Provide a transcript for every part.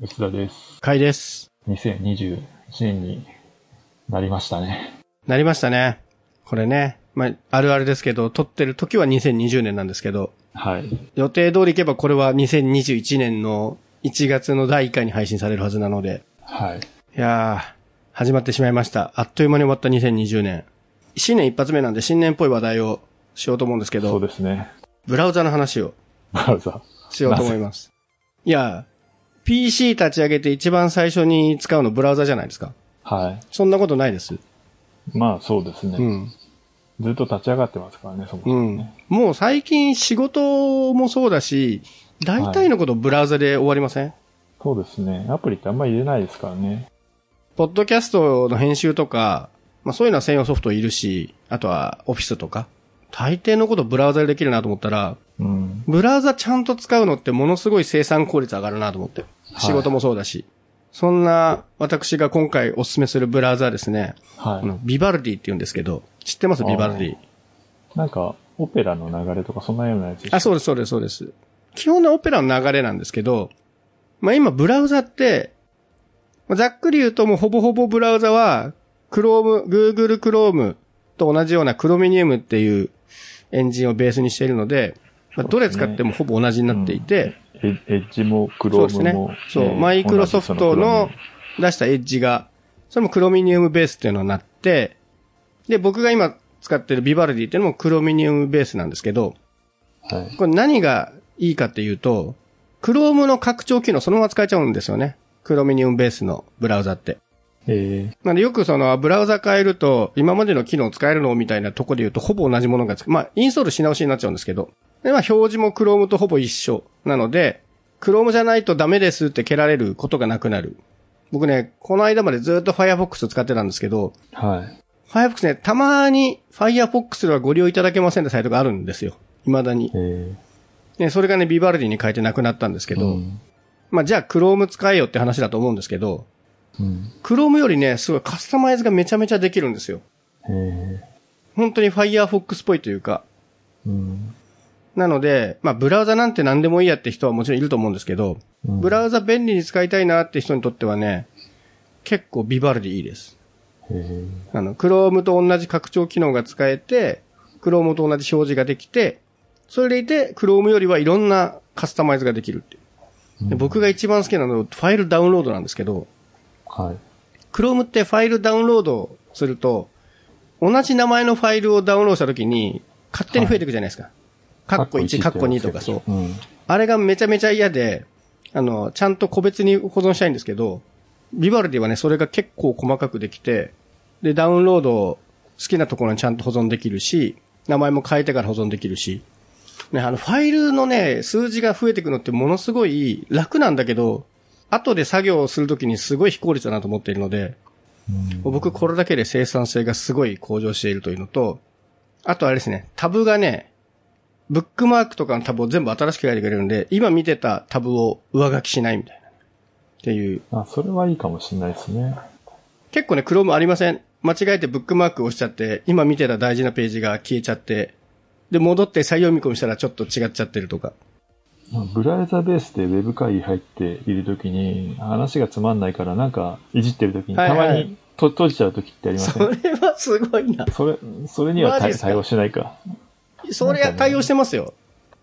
吉田です。かいです。2021年になりましたね。なりましたね。これね。まあ、あるあるですけど、撮ってる時は2020年なんですけど、はい。予定通りいけばこれは2021年の1月の第1回に配信されるはずなので、はい。いやー、始まってしまいました。あっという間に終わった2020年。新年一発目なんで新年っぽい話題をしようと思うんですけそうど、ですね。ブラウザの話をブラウザ。しようと思います。いや、PC 立ち上げて一番最初に使うのブラウザじゃないですか。はそんなことないです。い。まあそうですね。うん。ずっと立ち上がってますからね、そもそうんもう最近仕事もそうだし、大体のことブラウザで終わりません、そうですね。アプリってあんまり入れないですからね。ポッドキャストの編集とか、まあそういうのは専用ソフトいるし、あとはオフィスとか。大抵のことブラウザでできるなと思ったら、うん。ブラウザちゃんと使うのってものすごい生産効率上がるなと思って。い仕事もそうだし。そんな私が今回おすすめするブラウザはですね、はあのビバルディって言うんですけど、知ってます？ビバルディ。い。なんか、オペラの流れとかそんなようなやつあ、そうです、そうです、そうです。基本のオペラの流れなんですけど、まあ今、ブラウザって、まあざっくり言うともうほぼほぼブラウザは、Chrome、Google Chrome と同じような Chromium っていうエンジンをベースにしているので、まあどれ使ってもほぼ同じになっていて、エエッジもクロそうですねームも。。そう、えーマイクロソフトの出したエッジが、それもクロミニウムベースっていうのになって、で、僕が今使ってるビバルディっていうのもクロミニウムベースなんですけど、クロームはい。これ何がいいかっていうと、Chrome の拡張機能そのまま使えちゃうんですよね。クロミニウムベースのブラウザって。えー、なんでよくそのブラウザ変えると今までの機能使えるのみたいなとこで言うとほぼ同じものがつく。まあインストールし直しになっちゃうんですけど。でまあ表示も Chrome とほぼ一緒なので、Chrome じゃないとダメですって蹴られることがなくなる。僕ね、この間までずっと Firefox 使ってたんですけど、はい。Firefox ね、たまに Firefox ではご利用いただけませんってサイトがあるんですよ。未だにえ。ー、ね、それがね、ビバルディに変えてなくなったんですけど、うん。まあじゃあ Chrome 使えよって話だと思うんですけど、うん。Chrome よりね、すごいカスタマイズがめちゃめちゃできるんですよ。え本当に Firefox っぽいというか。ー、うん。なので、まあブラウザなんて何でもいいやって人はもちろんいると思うんですけど、うんブラウザ便利に使いたいなって人にとってはね、結構ビバルディいいです。えー、あの、Chrome と同じ拡張機能が使えて、Chrome と同じ表示ができて、それでいて Chrome よりはいろんなカスタマイズができるっていう。で僕が一番好きなのはファイルダウンロードなんですけど、はい。Chrome ってファイルダウンロードすると、同じ名前のファイルをダウンロードしたときに、勝手に増えていくじゃないですか。カッコ1、カッコ2とかそう。うん。あれがめちゃめちゃ嫌で、あの、ちゃんと個別に保存したいんですけど、ビバルディはね、それが結構細かくできて、で、ダウンロード好きなところにちゃんと保存できるし、名前も変えてから保存できるし、ね、あの、ファイルのね、数字が増えていくのってものすごい楽なんだけど、後で作業をするときにすごい非効率だなと思っているので、僕これだけで生産性がすごい向上しているというのと、あとあれですね、タブがね、ブックマークとかのタブを全部新しく書いてくれるんで、今見てたタブを上書きしないみたいな。っていう。あ、それはいいかもしれないですね。結構ね、クロームありません。間違えてブックマークを押しちゃって、今見てた大事なページが消えちゃって、で、戻って再読み込みしたらちょっと違っちゃってるとか。まあブラウザベースでウェブ会議入っているときに、話がつまんないからなんかいじってるときに、はいはいたまにと閉じちゃうときってありませそんれはすごいな。それ、それには対応しないか。それは対応してますよ。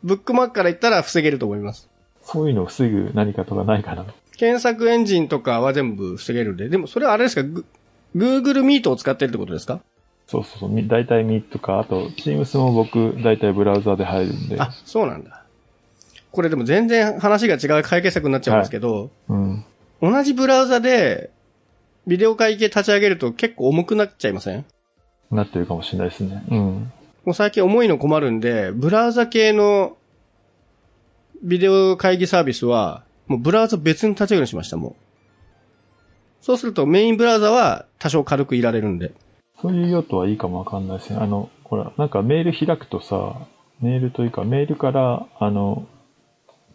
ブックマークから言ったら防げると思います。そういうのを防ぐ何かとかないかな。検索エンジンとかは全部防げるんで。でもそれはあれですか？グ ?Google Meet を使ってるってことですか？そうそうそう。み大体ミとか、あと、Teams も僕、大体ブラウザで入るんで。あ、そうなんだ。これでも全然話が違う解決策になっちゃうんですけど、うん。同じブラウザで、ビデオ会議立ち上げると結構重くなっちゃいません？なってるかもしれないですね。うん。もう最近重いの困るんで、ブラウザ系のビデオ会議サービスは、もうブラウザ別に立ち上げるようにしました、もう。そうするとメインブラウザは多少軽くいられるんで。そういう用途はいいかもわかんないですね。あの、ほら、なんかメール開くとさ、メールというか、メールから、あの、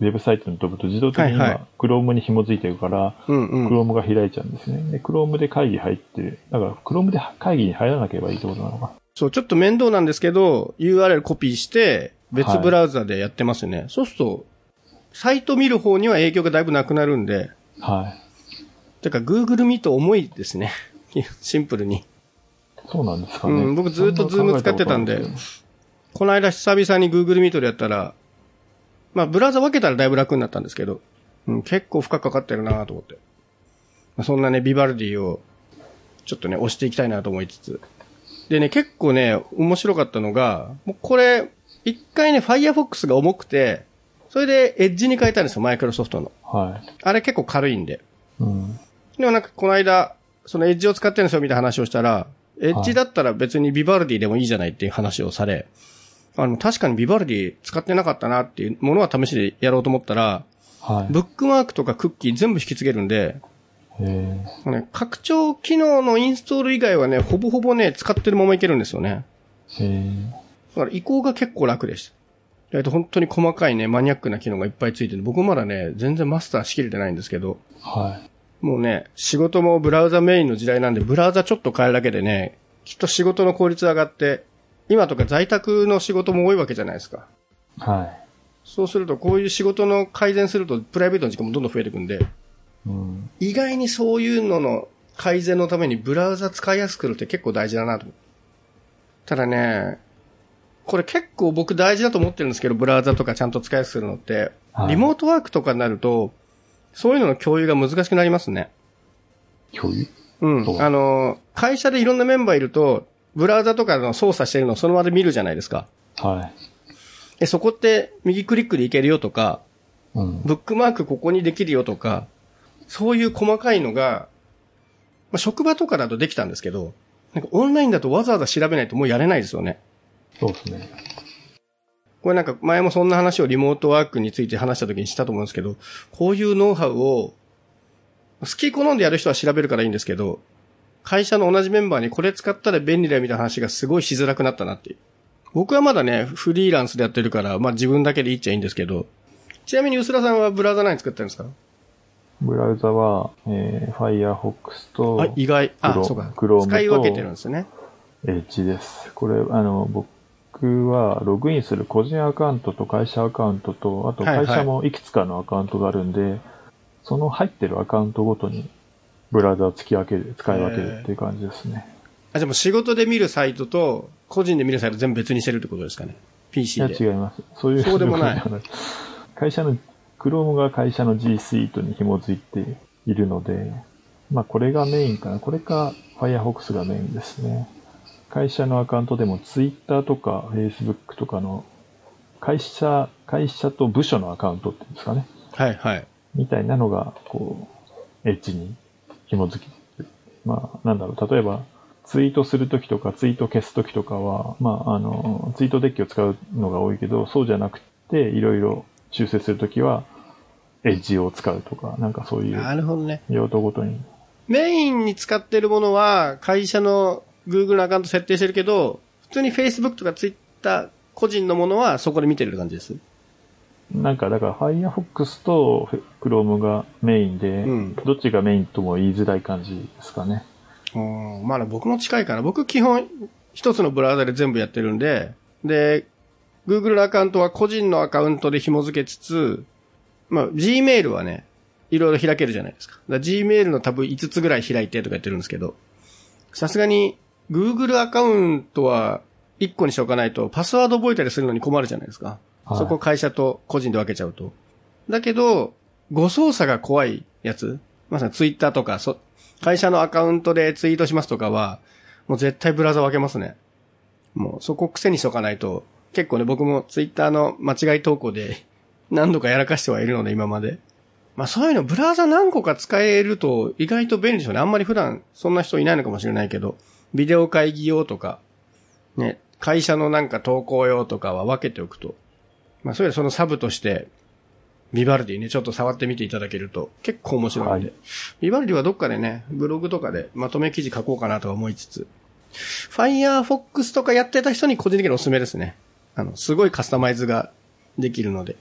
ウェブサイトに飛ぶと自動的にはいはい今、Chrome に紐づいてるから、うんうん。Chrome が開いちゃうんですね。で、Chrome で会議入ってる。だから、Chrome で会議に入らなければいいってことなのか。そう、ちょっと面倒なんですけど、URL コピーして、別ブラウザでやってますよね。そうすると、サイト見る方には影響がだいぶなくなるんで、はい。てか Google Meet 重いですね。シンプルに。そうなんですかね。うん僕ずっと Zoom 使ってたんでことないすこの間久々に Google Meet でやったら、まあブラウザ分けたらだいぶ楽になったんですけど、うん、結構負荷かかってるなと思って。まあそんなね、ビバルディをちょっとね、押していきたいなと思いつつ。でね、結構ね、面白かったのが、もうこれ、一回ね、Firefox が重くて、それで Edge に変えたんですよ、マイクロソフトの。はい。あれ結構軽いんで。うん。でもなんかこの間、そのエッジを使ってるんですよみたいな話をしたら、エッジだったら別にビバルディでもいいじゃないっていう話をされ、あの、確かにビバルディ使ってなかったなっていうものは試しでやろうと思ったら、はい。ブックマークとかクッキー全部引き継げるんで、えね、拡張機能のインストール以外はね、ほぼほぼね、使ってるままいけるんですよね。だから移行が結構楽でした。えっと、本当に細かいね、マニアックな機能がいっぱいついてて、僕まだね、全然マスターしきれてないんですけど、ー、はい。もうね、仕事もブラウザメインの時代なんで、ブラウザちょっと変えるだけでね、きっと仕事の効率上がって、今とか在宅の仕事も多いわけじゃないですか。はい。そうすると、こういう仕事の改善すると、プライベートの時間もどんどん増えていくんで、うん。意外にそういうのの改善のためにブラウザ使いやすくするって結構大事だなと。ただね、これ結構僕大事だと思ってるんですけど、ブラウザとかちゃんと使いやすくするのって、はいリモートワークとかになると、そういうのの共有が難しくなりますね。共有？うん。あの、会社でいろんなメンバーいると、ブラウザとかの操作してるのをその場で見るじゃないですか。はい。で、そこって右クリックでいけるよとか、うん。ブックマークここにできるよとか、そういう細かいのが、まあ、職場とかだとできたんですけど、なんかオンラインだとわざわざ調べないともうやれないですよね。そうですね。これなんか前もそんな話をリモートワークについて話した時にしたと思うんですけど、こういうノウハウを、好き好んでやる人は調べるからいいんですけど、会社の同じメンバーにこれ使ったら便利だよみたいな話がすごいしづらくなったなっていう。僕はまだね、フリーランスでやってるから、まあ自分だけでいいっちゃいいんですけど、ちなみに薄田さんはブラウザ何作ってるんですか？ブラウザは、えー、Firefox とあ、意外。あ、そうか。Chrome と使い分けてるんですね。Edge です。これ、あの、僕はログインする個人アカウントと会社アカウントと、あとはいはい会社もいくつかのアカウントがあるんで、その入ってるアカウントごとにブラウザを突き分ける、使い分けるっていう感じですね。あ、でも仕事で見るサイトと、個人で見るサイト全部別にしてるってことですかね？い PC や、で。違います。そういうそうでもない 会社の、Chrome が会社の G Suite に紐づいているので、まあこれがメインかな。これか Firefox がメインですね。会社のアカウントでも Twitter とか Facebook とかの会社、会社と部署のアカウントっていうんですかね。はいはい。みたいなのが、こう、エッジに紐づき。まあ、なんだろう、例えば、ツイートするときとか、ツイート消すときとかは、まあ、あの、ツイートデッキを使うのが多いけど、そうじゃなくて、いろいろ修正するときは、エッジを使うとか、なんかそういなうるほどね。用途ごとに。メインに使ってるものは、会社の Google のアカウント設定してるけど、普通に Facebook とか Twitter 個人のものはそこで見てる感じです。なんか、だから、Firefox と Chrome がメインで、うんどっちがメインとも言いづらい感じですかね。うん。まあ僕も近いかな。僕基本一つのブラウザで全部やってるんで、で、Google のアカウントは個人のアカウントで紐付けつつ、まあ Gmail はね、いろいろ開けるじゃないですか。だから Gmail のタブ5つぐらい開いてとかやってるんですけど、さすがに Google アカウントは1個にしておかないとパスワード覚えたりするのに困るじゃないですか。そこ会社と個人で分けちゃうと。だけど、誤操作が怖いやつまさにツイッターとか、そ、会社のアカウントでツイートしますとかは、もう絶対ブラウザ分けますね。もうそこ癖にしとかないと、結構ね、僕もツイッターの間違い投稿で何度かやらかしてはいるので、今まで。まあそういうの、ブラウザ何個か使えると意外と便利でしょうね。あんまり普段そんな人いないのかもしれないけど、ビデオ会議用とか、ね、会社のなんか投稿用とかは分けておくと。まあそれそのサブとして、ビバルディね、ちょっと触ってみていただけると結構面白いんで。はいビバルディはどっかでね、ブログとかでまとめ記事書こうかなとは思いつつ、Firefox とかやってた人に個人的におすすめですね。あの、すごいカスタマイズができるので。